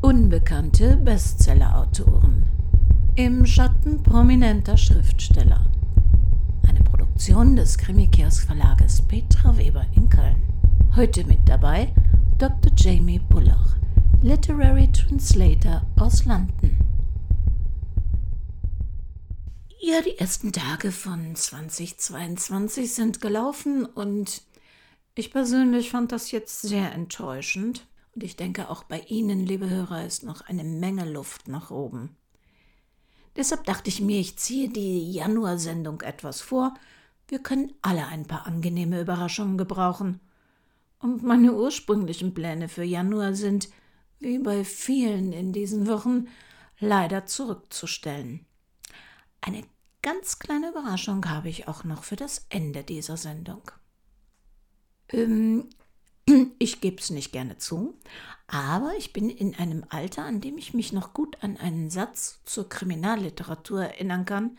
Unbekannte Bestsellerautoren. Im Schatten prominenter Schriftsteller. Eine Produktion des Krimikiosk Verlages Petra Weber in Köln. Heute mit dabei Dr. Jamie Buller, Literary Translator aus London. Ja, die ersten Tage von 2022 sind gelaufen und ich persönlich fand das jetzt sehr enttäuschend. Und ich denke, auch bei Ihnen, liebe Hörer, ist noch eine Menge Luft nach oben. Deshalb dachte ich mir, ich ziehe die Januarsendung etwas vor. Wir können alle ein paar angenehme Überraschungen gebrauchen. Und meine ursprünglichen Pläne für Januar sind, wie bei vielen in diesen Wochen, leider zurückzustellen. Eine ganz kleine Überraschung habe ich auch noch für das Ende dieser Sendung. Ähm, ich gebe es nicht gerne zu, aber ich bin in einem Alter, an dem ich mich noch gut an einen Satz zur Kriminalliteratur erinnern kann,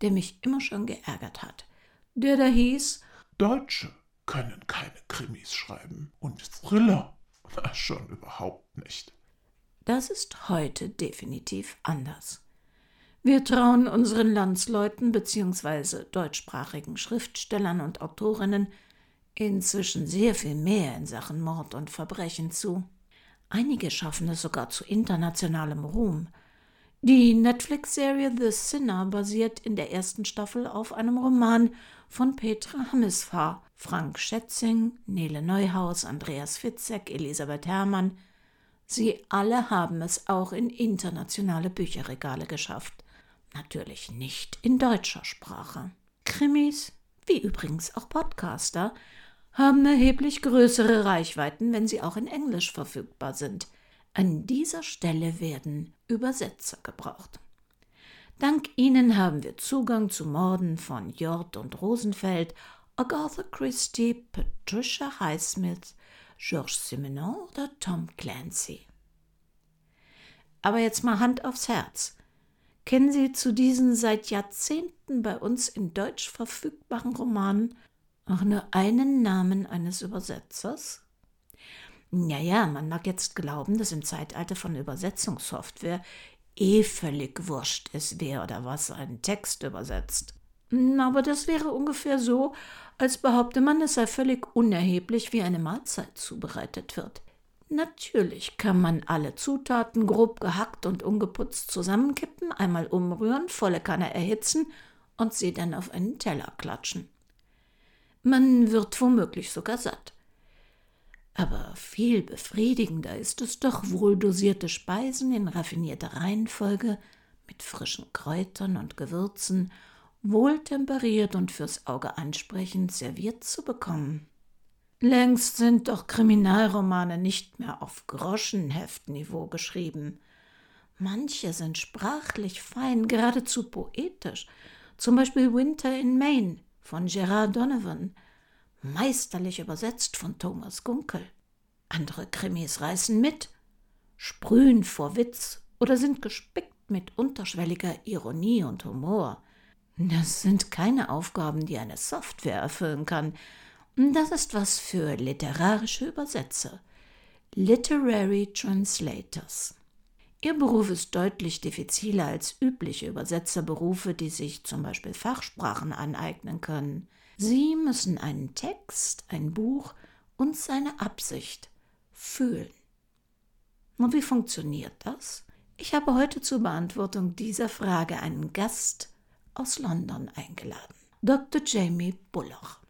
der mich immer schon geärgert hat. Der da hieß: Deutsche können keine Krimis schreiben und Thriller na, schon überhaupt nicht. Das ist heute definitiv anders. Wir trauen unseren Landsleuten bzw. deutschsprachigen Schriftstellern und Autorinnen inzwischen sehr viel mehr in Sachen Mord und Verbrechen zu. Einige schaffen es sogar zu internationalem Ruhm. Die Netflix-Serie The Sinner basiert in der ersten Staffel auf einem Roman von Petra Hammisfahr, Frank Schätzing, Nele Neuhaus, Andreas Fitzek, Elisabeth Herrmann. Sie alle haben es auch in internationale Bücherregale geschafft. Natürlich nicht in deutscher Sprache. Krimis, wie übrigens auch Podcaster, haben erheblich größere Reichweiten, wenn sie auch in Englisch verfügbar sind. An dieser Stelle werden Übersetzer gebraucht. Dank ihnen haben wir Zugang zu Morden von Jord und Rosenfeld, Agatha Christie, Patricia Highsmith, Georges Simenon oder Tom Clancy. Aber jetzt mal Hand aufs Herz. Kennen Sie zu diesen seit Jahrzehnten bei uns in Deutsch verfügbaren Romanen auch nur einen Namen eines Übersetzers? Ja, ja, man mag jetzt glauben, dass im Zeitalter von Übersetzungssoftware eh völlig wurscht ist, wer oder was einen Text übersetzt. Aber das wäre ungefähr so, als behaupte man, es sei völlig unerheblich, wie eine Mahlzeit zubereitet wird. Natürlich kann man alle Zutaten grob gehackt und ungeputzt zusammenkippen, einmal umrühren, volle Kanne erhitzen und sie dann auf einen Teller klatschen. Man wird womöglich sogar satt. Aber viel befriedigender ist es doch, wohldosierte Speisen in raffinierter Reihenfolge mit frischen Kräutern und Gewürzen, wohltemperiert und fürs Auge ansprechend serviert zu bekommen. Längst sind doch Kriminalromane nicht mehr auf Groschenheftniveau geschrieben. Manche sind sprachlich fein, geradezu poetisch. Zum Beispiel Winter in Maine von Gerard Donovan, meisterlich übersetzt von Thomas Gunkel. Andere Krimis reißen mit, sprühen vor Witz oder sind gespickt mit unterschwelliger Ironie und Humor. Das sind keine Aufgaben, die eine Software erfüllen kann, das ist was für literarische Übersetzer, Literary Translators. Ihr Beruf ist deutlich diffiziler als übliche Übersetzerberufe, die sich zum Beispiel Fachsprachen aneignen können. Sie müssen einen Text, ein Buch und seine Absicht fühlen. Und wie funktioniert das? Ich habe heute zur Beantwortung dieser Frage einen Gast aus London eingeladen, Dr. Jamie Bullock.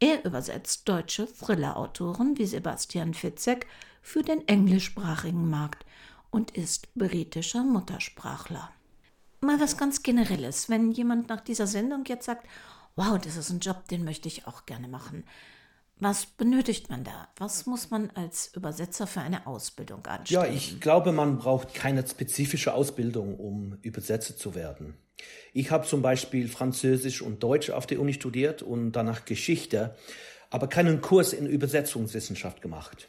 Er übersetzt deutsche Thriller-Autoren wie Sebastian Fitzek für den englischsprachigen Markt und ist britischer Muttersprachler. Mal was ganz Generelles. Wenn jemand nach dieser Sendung jetzt sagt, wow, das ist ein Job, den möchte ich auch gerne machen. Was benötigt man da? Was muss man als Übersetzer für eine Ausbildung anstellen? Ja, ich glaube, man braucht keine spezifische Ausbildung, um Übersetzer zu werden. Ich habe zum Beispiel Französisch und Deutsch auf der Uni studiert und danach Geschichte, aber keinen Kurs in Übersetzungswissenschaft gemacht.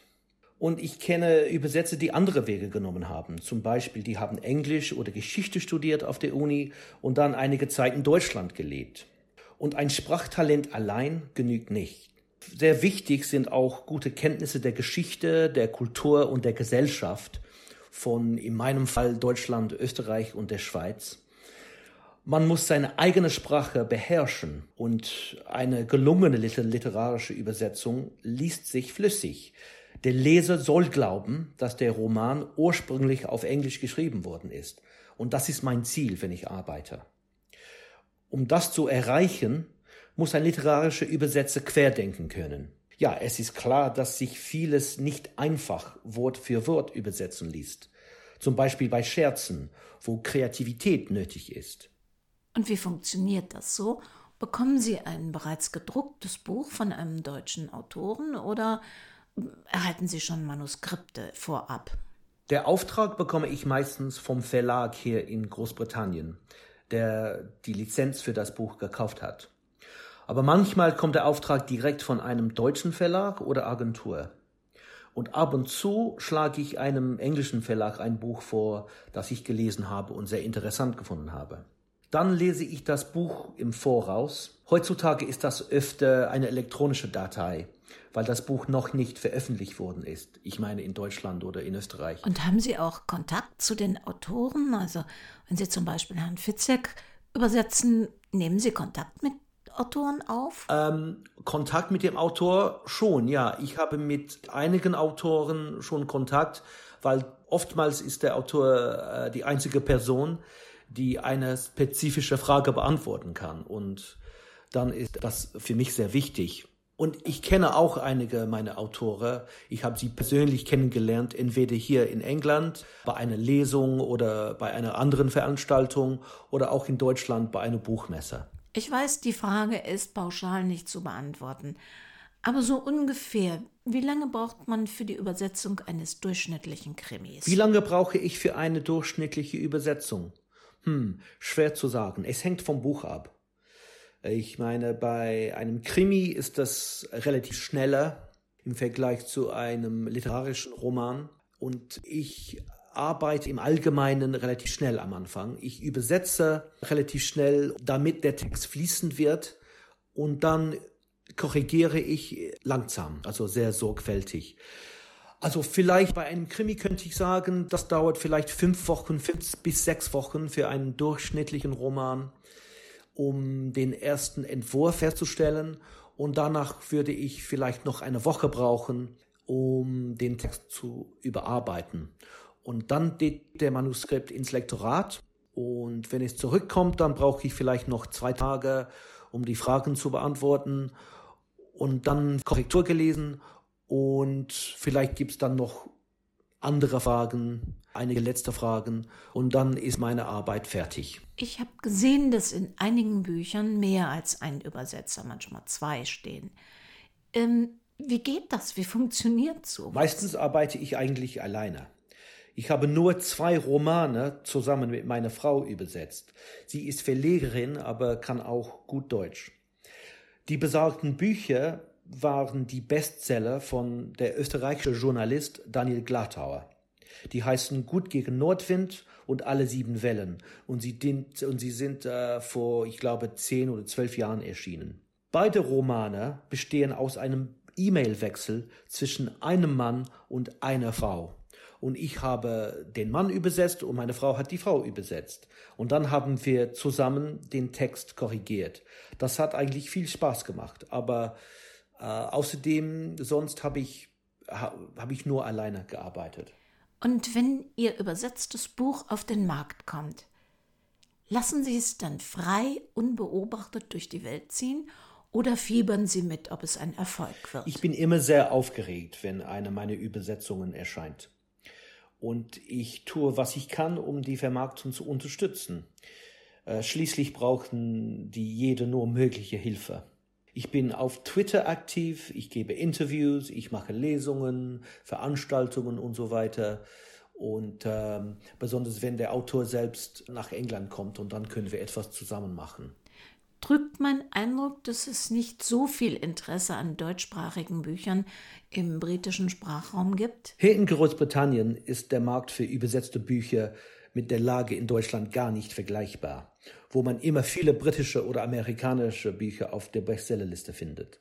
Und ich kenne Übersetzer, die andere Wege genommen haben. Zum Beispiel, die haben Englisch oder Geschichte studiert auf der Uni und dann einige Zeit in Deutschland gelebt. Und ein Sprachtalent allein genügt nicht. Sehr wichtig sind auch gute Kenntnisse der Geschichte, der Kultur und der Gesellschaft von in meinem Fall Deutschland, Österreich und der Schweiz. Man muss seine eigene Sprache beherrschen und eine gelungene literarische Übersetzung liest sich flüssig. Der Leser soll glauben, dass der Roman ursprünglich auf Englisch geschrieben worden ist. Und das ist mein Ziel, wenn ich arbeite. Um das zu erreichen, muss ein literarischer Übersetzer querdenken können. Ja, es ist klar, dass sich vieles nicht einfach Wort für Wort übersetzen liest. Zum Beispiel bei Scherzen, wo Kreativität nötig ist. Und wie funktioniert das so? Bekommen Sie ein bereits gedrucktes Buch von einem deutschen Autoren oder erhalten Sie schon Manuskripte vorab? Der Auftrag bekomme ich meistens vom Verlag hier in Großbritannien, der die Lizenz für das Buch gekauft hat. Aber manchmal kommt der Auftrag direkt von einem deutschen Verlag oder Agentur. Und ab und zu schlage ich einem englischen Verlag ein Buch vor, das ich gelesen habe und sehr interessant gefunden habe. Dann lese ich das Buch im Voraus. Heutzutage ist das öfter eine elektronische Datei, weil das Buch noch nicht veröffentlicht worden ist. Ich meine in Deutschland oder in Österreich. Und haben Sie auch Kontakt zu den Autoren? Also wenn Sie zum Beispiel Herrn Fitzek übersetzen, nehmen Sie Kontakt mit Autoren auf? Ähm, Kontakt mit dem Autor schon, ja. Ich habe mit einigen Autoren schon Kontakt, weil oftmals ist der Autor äh, die einzige Person, die eine spezifische Frage beantworten kann. Und dann ist das für mich sehr wichtig. Und ich kenne auch einige meiner Autoren. Ich habe sie persönlich kennengelernt, entweder hier in England bei einer Lesung oder bei einer anderen Veranstaltung oder auch in Deutschland bei einer Buchmesse. Ich weiß, die Frage ist pauschal nicht zu beantworten. Aber so ungefähr, wie lange braucht man für die Übersetzung eines durchschnittlichen Krimis? Wie lange brauche ich für eine durchschnittliche Übersetzung? Hm, schwer zu sagen. Es hängt vom Buch ab. Ich meine, bei einem Krimi ist das relativ schneller im Vergleich zu einem literarischen Roman. Und ich arbeite im Allgemeinen relativ schnell am Anfang. Ich übersetze relativ schnell, damit der Text fließend wird und dann korrigiere ich langsam, also sehr sorgfältig. Also vielleicht bei einem Krimi könnte ich sagen, das dauert vielleicht fünf Wochen, fünf bis sechs Wochen für einen durchschnittlichen Roman, um den ersten Entwurf herzustellen. Und danach würde ich vielleicht noch eine Woche brauchen, um den Text zu überarbeiten. Und dann geht der Manuskript ins Lektorat. Und wenn es zurückkommt, dann brauche ich vielleicht noch zwei Tage, um die Fragen zu beantworten. Und dann Korrektur gelesen. Und vielleicht gibt es dann noch andere Fragen, einige letzte Fragen. Und dann ist meine Arbeit fertig. Ich habe gesehen, dass in einigen Büchern mehr als ein Übersetzer, manchmal zwei stehen. Ähm, wie geht das? Wie funktioniert so? Meistens arbeite ich eigentlich alleine. Ich habe nur zwei Romane zusammen mit meiner Frau übersetzt. Sie ist Verlegerin, aber kann auch gut Deutsch. Die besagten Bücher waren die Bestseller von der österreichische Journalist Daniel Glattauer. Die heißen Gut gegen Nordwind und alle sieben Wellen und sie, und sie sind äh, vor, ich glaube, zehn oder zwölf Jahren erschienen. Beide Romane bestehen aus einem E-Mail-Wechsel zwischen einem Mann und einer Frau und ich habe den Mann übersetzt und meine Frau hat die Frau übersetzt. Und dann haben wir zusammen den Text korrigiert. Das hat eigentlich viel Spaß gemacht. Aber äh, außerdem, sonst habe ich, hab ich nur alleine gearbeitet. Und wenn Ihr übersetztes Buch auf den Markt kommt, lassen Sie es dann frei, unbeobachtet durch die Welt ziehen oder fiebern Sie mit, ob es ein Erfolg wird? Ich bin immer sehr aufgeregt, wenn eine meiner Übersetzungen erscheint und ich tue, was ich kann, um die Vermarktung zu unterstützen. Äh, schließlich brauchen die jede nur mögliche Hilfe. Ich bin auf Twitter aktiv, ich gebe Interviews, ich mache Lesungen, Veranstaltungen und so weiter. Und ähm, besonders wenn der Autor selbst nach England kommt und dann können wir etwas zusammen machen drückt mein Eindruck, dass es nicht so viel Interesse an deutschsprachigen Büchern im britischen Sprachraum gibt? Hier in Großbritannien ist der Markt für übersetzte Bücher mit der Lage in Deutschland gar nicht vergleichbar, wo man immer viele britische oder amerikanische Bücher auf der Bestsellerliste findet.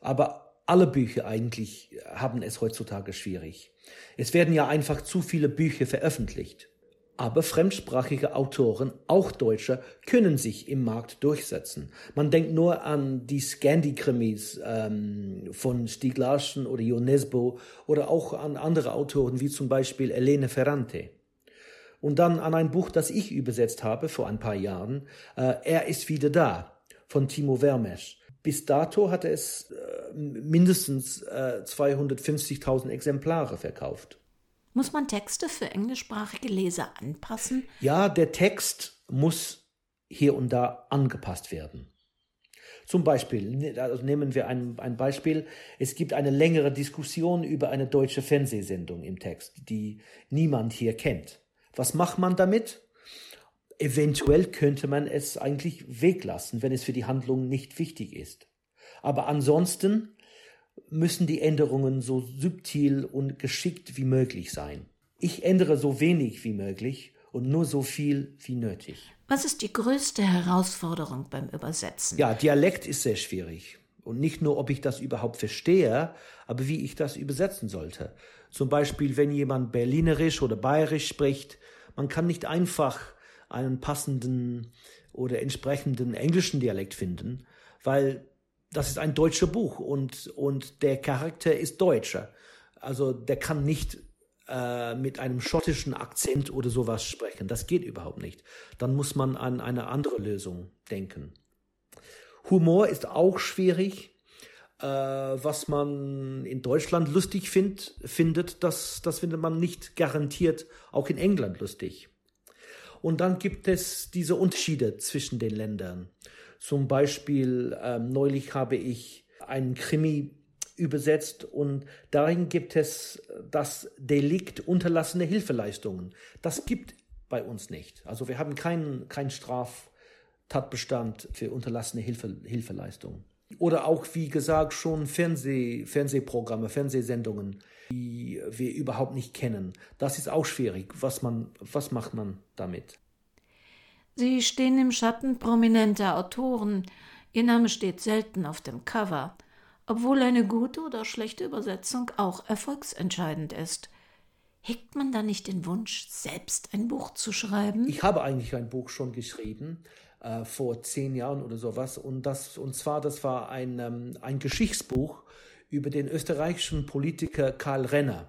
Aber alle Bücher eigentlich haben es heutzutage schwierig. Es werden ja einfach zu viele Bücher veröffentlicht. Aber fremdsprachige Autoren, auch Deutsche, können sich im Markt durchsetzen. Man denkt nur an die Scandi-Krimis ähm, von Stieg Larsson oder Ionesbo oder auch an andere Autoren wie zum Beispiel Elene Ferrante. Und dann an ein Buch, das ich übersetzt habe vor ein paar Jahren, äh, Er ist wieder da von Timo Vermesch. Bis dato hatte es äh, mindestens äh, 250.000 Exemplare verkauft. Muss man Texte für englischsprachige Leser anpassen? Ja, der Text muss hier und da angepasst werden. Zum Beispiel, ne, also nehmen wir ein, ein Beispiel, es gibt eine längere Diskussion über eine deutsche Fernsehsendung im Text, die niemand hier kennt. Was macht man damit? Eventuell könnte man es eigentlich weglassen, wenn es für die Handlung nicht wichtig ist. Aber ansonsten müssen die Änderungen so subtil und geschickt wie möglich sein. Ich ändere so wenig wie möglich und nur so viel wie nötig. Was ist die größte Herausforderung beim Übersetzen? Ja, Dialekt ist sehr schwierig. Und nicht nur, ob ich das überhaupt verstehe, aber wie ich das übersetzen sollte. Zum Beispiel, wenn jemand Berlinerisch oder Bayerisch spricht, man kann nicht einfach einen passenden oder entsprechenden englischen Dialekt finden, weil das ist ein deutscher Buch und, und der Charakter ist Deutscher. Also der kann nicht äh, mit einem schottischen Akzent oder sowas sprechen. Das geht überhaupt nicht. Dann muss man an eine andere Lösung denken. Humor ist auch schwierig. Äh, was man in Deutschland lustig find, findet, das, das findet man nicht garantiert auch in England lustig. Und dann gibt es diese Unterschiede zwischen den Ländern. Zum Beispiel ähm, neulich habe ich einen Krimi übersetzt und darin gibt es das Delikt unterlassene Hilfeleistungen. Das gibt bei uns nicht. Also wir haben keinen kein Straftatbestand für unterlassene Hilfe, Hilfeleistungen. Oder auch, wie gesagt, schon Fernseh, Fernsehprogramme, Fernsehsendungen, die wir überhaupt nicht kennen. Das ist auch schwierig. Was, man, was macht man damit? Sie stehen im Schatten prominenter Autoren. Ihr Name steht selten auf dem Cover, obwohl eine gute oder schlechte Übersetzung auch erfolgsentscheidend ist. Hegt man da nicht den Wunsch, selbst ein Buch zu schreiben? Ich habe eigentlich ein Buch schon geschrieben, äh, vor zehn Jahren oder sowas. Und, das, und zwar, das war ein, ähm, ein Geschichtsbuch über den österreichischen Politiker Karl Renner.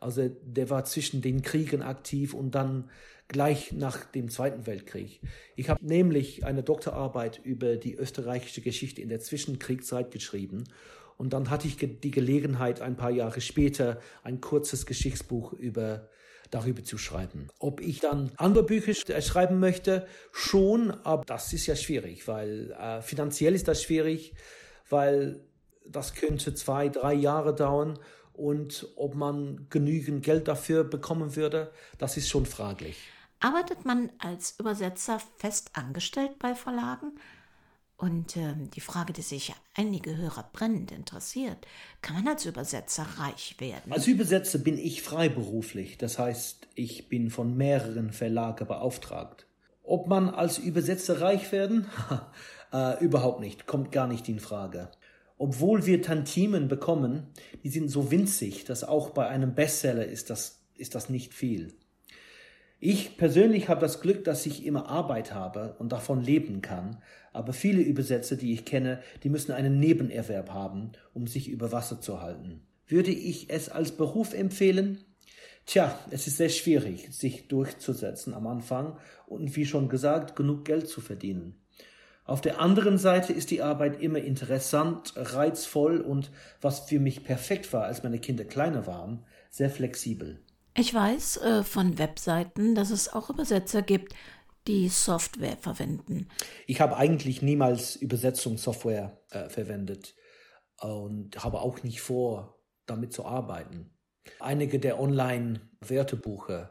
Also der war zwischen den Kriegen aktiv und dann gleich nach dem Zweiten Weltkrieg. Ich habe nämlich eine Doktorarbeit über die österreichische Geschichte in der Zwischenkriegszeit geschrieben und dann hatte ich die Gelegenheit, ein paar Jahre später ein kurzes Geschichtsbuch über darüber zu schreiben. Ob ich dann andere Bücher schreiben möchte, schon, aber das ist ja schwierig, weil äh, finanziell ist das schwierig, weil das könnte zwei, drei Jahre dauern und ob man genügend Geld dafür bekommen würde, das ist schon fraglich. Arbeitet man als Übersetzer fest angestellt bei Verlagen? Und äh, die Frage, die sich einige Hörer brennend interessiert, kann man als Übersetzer reich werden? Als Übersetzer bin ich freiberuflich, das heißt, ich bin von mehreren Verlagen beauftragt. Ob man als Übersetzer reich werden? äh, überhaupt nicht, kommt gar nicht in Frage. Obwohl wir Tantimen bekommen, die sind so winzig, dass auch bei einem Bestseller ist das, ist das nicht viel. Ich persönlich habe das Glück, dass ich immer Arbeit habe und davon leben kann, aber viele Übersetzer, die ich kenne, die müssen einen Nebenerwerb haben, um sich über Wasser zu halten. Würde ich es als Beruf empfehlen? Tja, es ist sehr schwierig, sich durchzusetzen am Anfang und wie schon gesagt, genug Geld zu verdienen. Auf der anderen Seite ist die Arbeit immer interessant, reizvoll und, was für mich perfekt war, als meine Kinder kleiner waren, sehr flexibel. Ich weiß äh, von Webseiten, dass es auch Übersetzer gibt, die Software verwenden. Ich habe eigentlich niemals Übersetzungssoftware äh, verwendet und habe auch nicht vor, damit zu arbeiten. Einige der Online-Wörterbuche,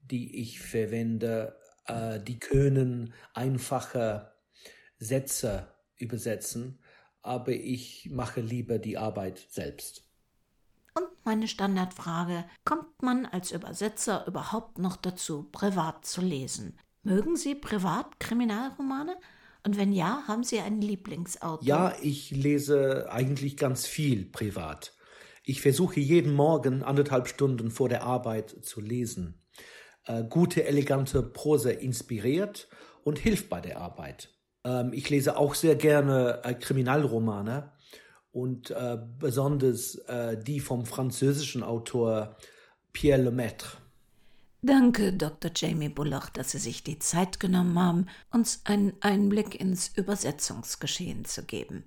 die ich verwende, äh, die können einfache Sätze übersetzen, aber ich mache lieber die Arbeit selbst. Und meine Standardfrage, kommt man als Übersetzer überhaupt noch dazu, privat zu lesen? Mögen Sie Privatkriminalromane? Und wenn ja, haben Sie einen Lieblingsautor? Ja, ich lese eigentlich ganz viel privat. Ich versuche jeden Morgen anderthalb Stunden vor der Arbeit zu lesen. Äh, gute, elegante Prose inspiriert und hilft bei der Arbeit. Ähm, ich lese auch sehr gerne äh, Kriminalromane und äh, besonders äh, die vom französischen Autor Pierre Lemaitre. Danke, Dr. Jamie Bullock, dass Sie sich die Zeit genommen haben, uns einen Einblick ins Übersetzungsgeschehen zu geben.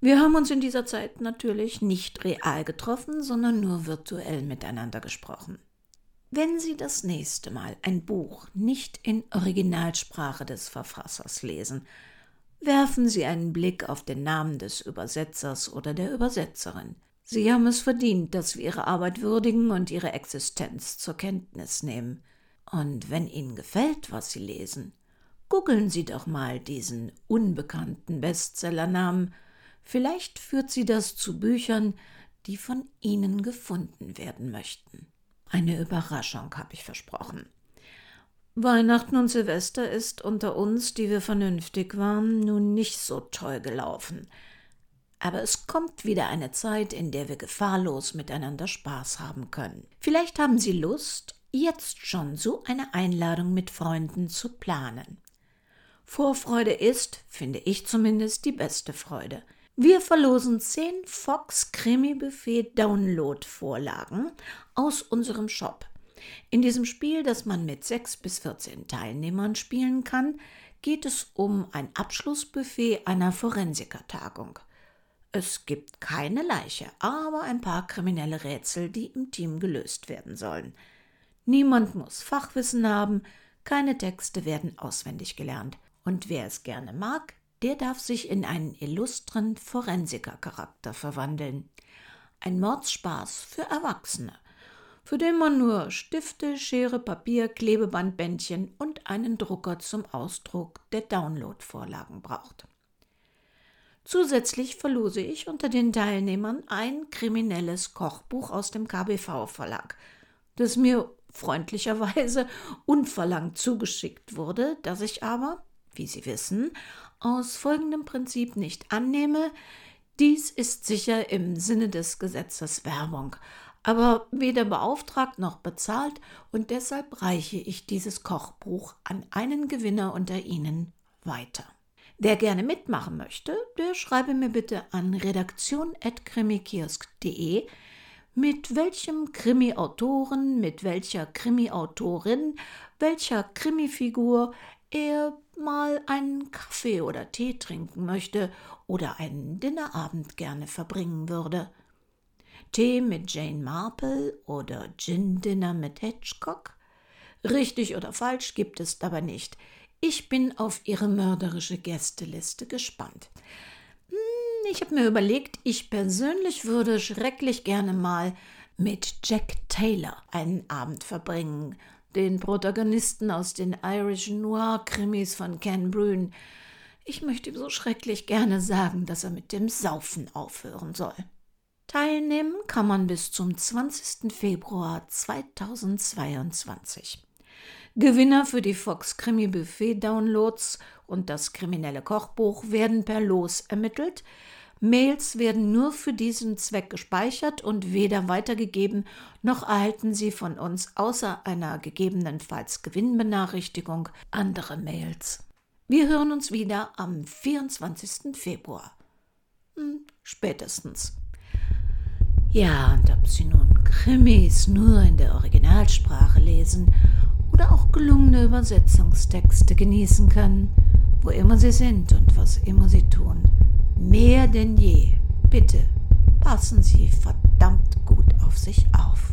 Wir haben uns in dieser Zeit natürlich nicht real getroffen, sondern nur virtuell miteinander gesprochen. Wenn Sie das nächste Mal ein Buch nicht in Originalsprache des Verfassers lesen, werfen Sie einen Blick auf den Namen des Übersetzers oder der Übersetzerin. Sie haben es verdient, dass wir Ihre Arbeit würdigen und Ihre Existenz zur Kenntnis nehmen. Und wenn Ihnen gefällt, was Sie lesen, googeln Sie doch mal diesen unbekannten Bestsellernamen. Vielleicht führt Sie das zu Büchern, die von Ihnen gefunden werden möchten. Eine Überraschung habe ich versprochen. Weihnachten und Silvester ist unter uns, die wir vernünftig waren, nun nicht so toll gelaufen. Aber es kommt wieder eine Zeit, in der wir gefahrlos miteinander Spaß haben können. Vielleicht haben Sie Lust, jetzt schon so eine Einladung mit Freunden zu planen. Vorfreude ist, finde ich zumindest, die beste Freude. Wir verlosen zehn Fox Krimi Buffet Download Vorlagen aus unserem Shop. In diesem Spiel, das man mit sechs bis 14 Teilnehmern spielen kann, geht es um ein Abschlussbuffet einer Forensikertagung. Es gibt keine Leiche, aber ein paar kriminelle Rätsel, die im Team gelöst werden sollen. Niemand muss Fachwissen haben, keine Texte werden auswendig gelernt. Und wer es gerne mag, der darf sich in einen illustren Forensikercharakter verwandeln. Ein Mordspaß für Erwachsene, für den man nur Stifte, Schere, Papier, Klebebandbändchen und einen Drucker zum Ausdruck der Download-Vorlagen braucht. Zusätzlich verlose ich unter den Teilnehmern ein kriminelles Kochbuch aus dem KBV-Verlag, das mir freundlicherweise unverlangt zugeschickt wurde, das ich aber, wie Sie wissen, aus folgendem Prinzip nicht annehme. Dies ist sicher im Sinne des Gesetzes Werbung, aber weder beauftragt noch bezahlt und deshalb reiche ich dieses Kochbuch an einen Gewinner unter Ihnen weiter. Wer gerne mitmachen möchte, der schreibe mir bitte an redaktion.krimikiosk.de, mit welchem Krimi-Autoren, mit welcher Krimi-Autorin, welcher Krimi-Figur er mal einen Kaffee oder Tee trinken möchte oder einen Dinnerabend gerne verbringen würde. Tee mit Jane Marple oder Gin-Dinner mit Hitchcock? Richtig oder falsch gibt es dabei nicht. Ich bin auf Ihre mörderische Gästeliste gespannt. Hm, ich habe mir überlegt, ich persönlich würde schrecklich gerne mal mit Jack Taylor einen Abend verbringen, den Protagonisten aus den Irish Noir-Krimis von Ken Brune. Ich möchte ihm so schrecklich gerne sagen, dass er mit dem Saufen aufhören soll. Teilnehmen kann man bis zum 20. Februar 2022. Gewinner für die Fox Krimi Buffet Downloads und das kriminelle Kochbuch werden per Los ermittelt. Mails werden nur für diesen Zweck gespeichert und weder weitergegeben, noch erhalten Sie von uns außer einer gegebenenfalls Gewinnbenachrichtigung andere Mails. Wir hören uns wieder am 24. Februar. Hm, spätestens. Ja, und ob Sie nun Krimis nur in der Originalsprache lesen oder auch gelungene Übersetzungstexte genießen können, wo immer Sie sind und was immer Sie tun, mehr denn je, bitte passen Sie verdammt gut auf sich auf.